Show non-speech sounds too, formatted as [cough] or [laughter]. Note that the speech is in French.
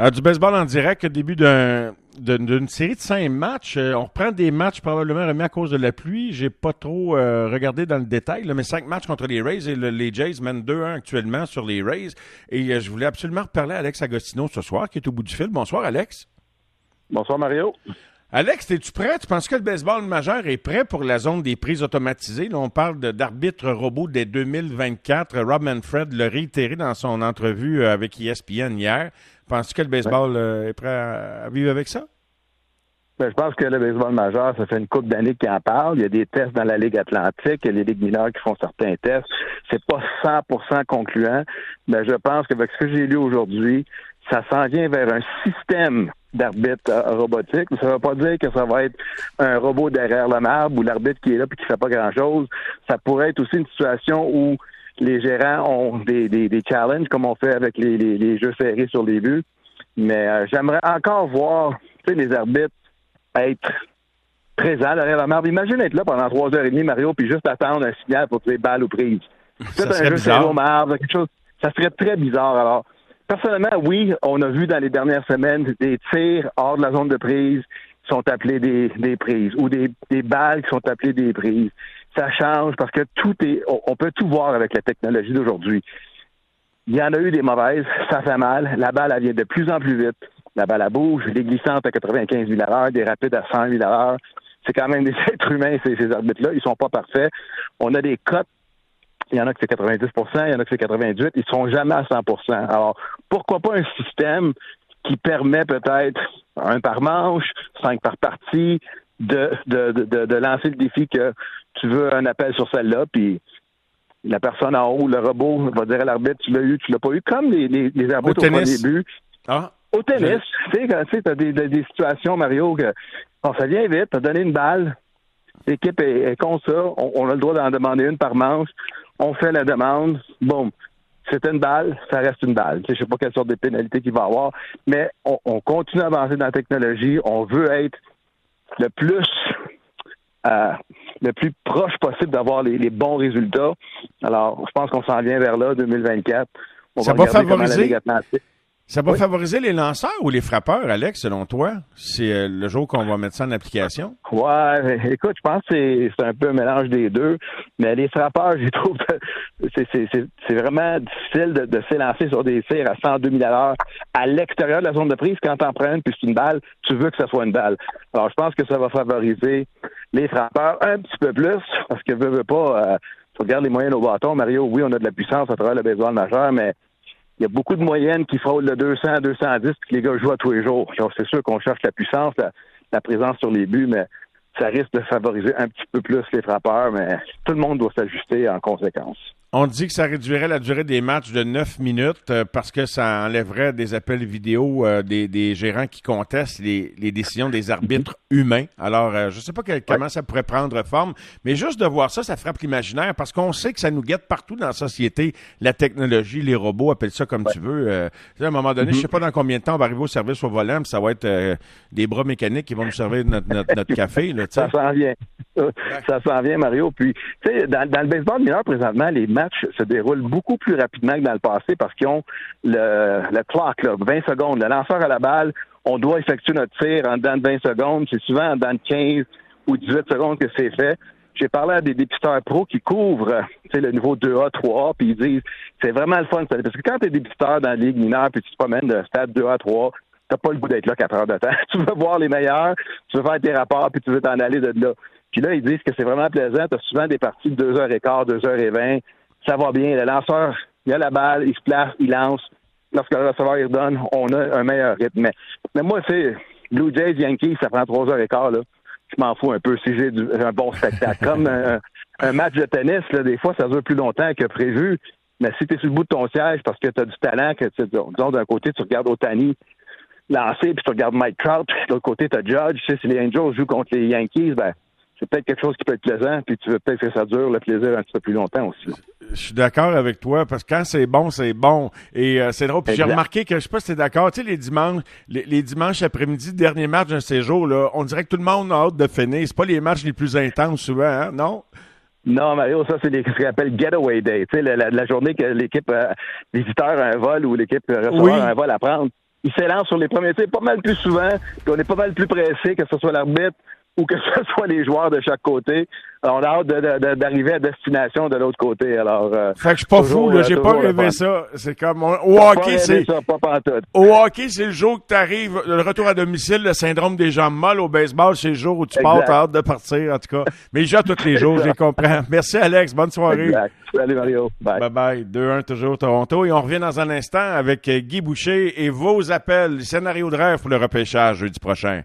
Euh, du baseball en direct, début d'une série de cinq matchs. Euh, on reprend des matchs probablement remis à cause de la pluie. J'ai pas trop euh, regardé dans le détail, mais cinq matchs contre les Rays et les Jays mènent 2-1 actuellement sur les Rays. Et je voulais absolument reparler à Alex Agostino ce soir, qui est au bout du fil. Bonsoir, Alex. Bonsoir, Mario. Alex, es-tu prêt? Tu penses que le baseball majeur est prêt pour la zone des prises automatisées? Là, on parle d'arbitre robot dès 2024. Rob Manfred l'a réitéré dans son entrevue avec ESPN hier. Penses-tu que le baseball euh, est prêt à, vivre avec ça? Ben, je pense que le baseball majeur, ça fait une couple d'années qu'il en parle. Il y a des tests dans la Ligue Atlantique, il y a les Ligues mineures qui font certains tests. C'est pas 100% concluant, mais je pense qu'avec ce que j'ai lu aujourd'hui, ça s'en vient vers un système d'arbitre euh, robotique. Ça ne veut pas dire que ça va être un robot derrière le marbre ou l'arbitre qui est là et qui fait pas grand-chose. Ça pourrait être aussi une situation où les gérants ont des, des, des challenges comme on fait avec les, les, jeux serrés sur les buts. Mais euh, j'aimerais encore voir les arbitres être présents derrière la marbre. Imagine être là pendant trois heures et demie, Mario, puis juste attendre un signal pour tirer balle ou prise. C'est un jeu serré au marbre, quelque chose. Ça serait très bizarre. Alors, personnellement, oui, on a vu dans les dernières semaines des tirs hors de la zone de prise qui sont appelés des, des prises ou des, des balles qui sont appelées des prises ça change parce que tout est, on peut tout voir avec la technologie d'aujourd'hui. Il y en a eu des mauvaises, ça fait mal. La balle, elle vient de plus en plus vite. La balle, elle bouge. Des glissantes à 95 000 à l'heure, des rapides à 100 000 à l'heure. C'est quand même des [laughs] êtres humains, ces, ces arbitres-là. Ils sont pas parfaits. On a des cotes. Il y en a que c'est 90% il y en a que c'est 98 Ils sont jamais à 100% Alors, pourquoi pas un système qui permet peut-être un par manche, cinq par partie, de, de, de, de lancer le défi que tu veux un appel sur celle-là, puis la personne en haut, le robot, va dire à l'arbitre, tu l'as eu, tu l'as pas eu, comme les, les, arbitres au, début. Ah. Au tennis, tu sais, as des, des, situations, Mario, que ça vient vite, tu as donné une balle, l'équipe est, est comme ça, on, a le droit d'en demander une par manche, on fait la demande, boum. C'est une balle, ça reste une balle. Je ne sais pas quelle sorte de pénalité qu'il va y avoir, mais on, on continue à avancer dans la technologie. On veut être le plus euh, le plus proche possible d'avoir les, bons résultats. Alors, je pense qu'on s'en vient vers là, 2024. On ça va, favoriser? Ça va favoriser les lanceurs ou les frappeurs, Alex, selon toi? C'est euh, le jour qu'on va mettre ça en application? Ouais, écoute, je pense que c'est un peu un mélange des deux. Mais les frappeurs, [laughs] je trouve c'est vraiment difficile de, de s'élancer sur des tirs à 102 000 à l'heure à l'extérieur de la zone de prise. Quand t'en prends une puis c'est une balle, tu veux que ça soit une balle. Alors, je pense que ça va favoriser les frappeurs un petit peu plus parce que veux, veux pas... Euh, tu regardes les moyennes au bâton, Mario, oui, on a de la puissance à travers le baseball majeur, mais il y a beaucoup de moyennes qui frôlent le 200, 210, puis que les gars jouent à tous les jours. c'est sûr qu'on cherche la puissance, la, présence sur les buts, mais ça risque de favoriser un petit peu plus les frappeurs, mais tout le monde doit s'ajuster en conséquence. On dit que ça réduirait la durée des matchs de 9 minutes euh, parce que ça enlèverait des appels vidéo euh, des, gérants qui contestent les, décisions des arbitres humains. Alors, euh, je ne sais pas comment ça pourrait prendre forme, mais juste de voir ça, ça frappe l'imaginaire parce qu'on sait que ça nous guette partout dans la société, la technologie, les robots, appelle ça comme tu veux. à un moment donné, je ne sais pas dans combien de temps on va arriver au service au volant, mais ça va être des bras mécaniques qui vont nous servir notre, notre, café. Là, ça s'en vient. Ça s'en vient, Mario. Puis, tu sais, dans, dans, le baseball mineur, présentement, les matchs se déroulent beaucoup plus rapidement que dans le passé parce qu'ils ont le, clock, là, 20 secondes. Le lanceur à la balle, on doit effectuer notre tir en dedans de 20 secondes. C'est souvent en dedans de 15 ou 18 secondes que c'est fait. J'ai parlé à des dépisteurs pros qui couvrent le niveau 2A, 3A, puis ils disent c'est vraiment le fun. Parce que quand tu es dépisteur dans la Ligue mineure, puis tu te promènes de stade 2A, 3A, t'as pas le goût d'être là quatre heures de temps. [laughs] tu veux voir les meilleurs, tu veux faire tes rapports, puis tu veux t'en aller de là. Puis là, ils disent que c'est vraiment plaisant. Tu as souvent des parties de 2h15, 2h20 ça va bien. Le lanceur, il a la balle, il se place, il lance. Lorsque le receveur il redonne, on a un meilleur rythme. Mais, moi, c'est Blue Jays, Yankees, ça prend trois heures et quart. Là. Je m'en fous un peu si j'ai un bon spectacle. [laughs] Comme un, match de tennis, là, des fois, ça dure plus longtemps que prévu. Mais si tu es sur le bout de ton siège parce que tu as du talent, que disons, d'un côté, tu regardes Otani lancer, puis tu regardes Mike Trout, puis de l'autre côté, tu as Judge. si les Angels jouent contre les Yankees, ben, c'est peut-être quelque chose qui peut être plaisant, puis tu veux peut-être que ça dure le plaisir un petit peu plus longtemps aussi. Je suis d'accord avec toi, parce que quand c'est bon, c'est bon. Et euh, c'est drôle. Puis j'ai remarqué que, je sais pas si t'es d'accord, tu sais, les dimanches, les, dimanches après-midi, dernier match d'un séjour, là, on dirait que tout le monde a hâte de finir. C'est pas les matchs les plus intenses souvent, hein, non? Non, Mario, ça, c'est ce qu'on appelle Getaway Day. Tu sais, la, journée que l'équipe euh, visiteur a un vol ou l'équipe receveur a un vol à prendre. il s'élance sur les premiers tirs pas mal plus souvent, puis on est pas mal plus pressé que ce soit l'arbitre ou que ce [laughs] soit les joueurs de chaque côté. Alors, on a hâte d'arriver à destination de l'autre côté. Alors, euh, fait que je suis pas fou, là, j'ai pas rêvé ça. C'est comme au hockey, c'est au hockey, c'est le jour que tu arrives, le retour à domicile, le syndrome des jambes molles. Au baseball, c'est le jour où tu pars, t'as hâte de partir, en tout cas. Mais joue tous les jours, je comprends. Merci Alex, bonne soirée. Exact. Salut Mario. Bye. Bye bye. 2-1 toujours Toronto. Et on revient dans un instant avec Guy Boucher et vos appels, scénario de rêve pour le repêchage jeudi prochain.